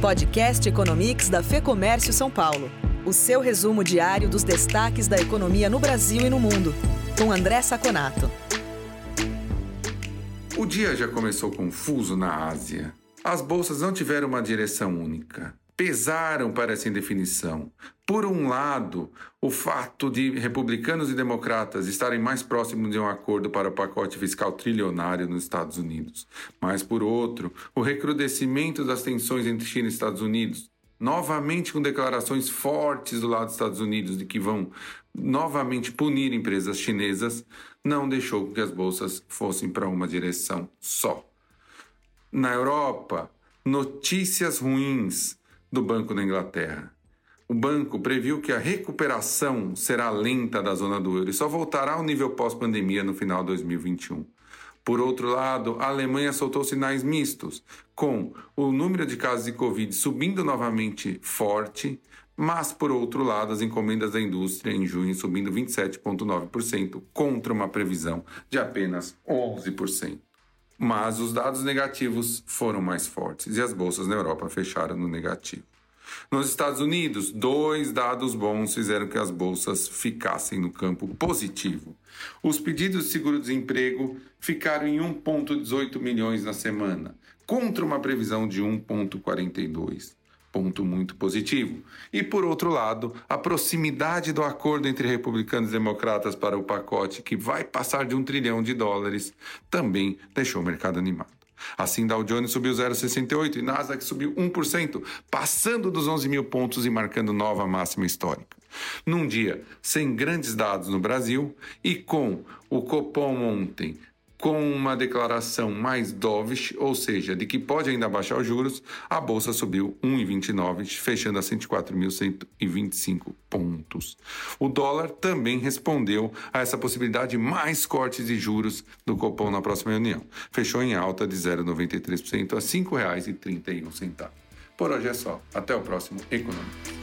Podcast Economics da Fê Comércio São Paulo. O seu resumo diário dos destaques da economia no Brasil e no mundo. Com André Saconato. O dia já começou confuso na Ásia. As bolsas não tiveram uma direção única pesaram para essa indefinição. Por um lado, o fato de republicanos e democratas estarem mais próximos de um acordo para o pacote fiscal trilionário nos Estados Unidos. Mas, por outro, o recrudescimento das tensões entre China e Estados Unidos, novamente com declarações fortes do lado dos Estados Unidos de que vão novamente punir empresas chinesas, não deixou que as bolsas fossem para uma direção só. Na Europa, notícias ruins do Banco da Inglaterra. O banco previu que a recuperação será lenta da zona do euro e só voltará ao nível pós-pandemia no final de 2021. Por outro lado, a Alemanha soltou sinais mistos, com o número de casos de Covid subindo novamente forte, mas, por outro lado, as encomendas da indústria em junho subindo 27,9%, contra uma previsão de apenas 11%. Mas os dados negativos foram mais fortes e as bolsas na Europa fecharam no negativo. Nos Estados Unidos, dois dados bons fizeram que as bolsas ficassem no campo positivo. Os pedidos de seguro-desemprego ficaram em 1,18 milhões na semana, contra uma previsão de 1,42 ponto muito positivo. E por outro lado, a proximidade do acordo entre republicanos e democratas para o pacote que vai passar de um trilhão de dólares também deixou o mercado animado. Assim, Dow Jones subiu 0,68 e Nasdaq subiu 1%, passando dos 11 mil pontos e marcando nova máxima histórica. Num dia sem grandes dados no Brasil e com o Copom ontem com uma declaração mais dovish, ou seja, de que pode ainda baixar os juros, a bolsa subiu 1,29, fechando a 104.125 pontos. O dólar também respondeu a essa possibilidade de mais cortes de juros do Copom na próxima reunião. Fechou em alta de 0,93% a R$ 5,31. Por hoje é só. Até o próximo Econômico.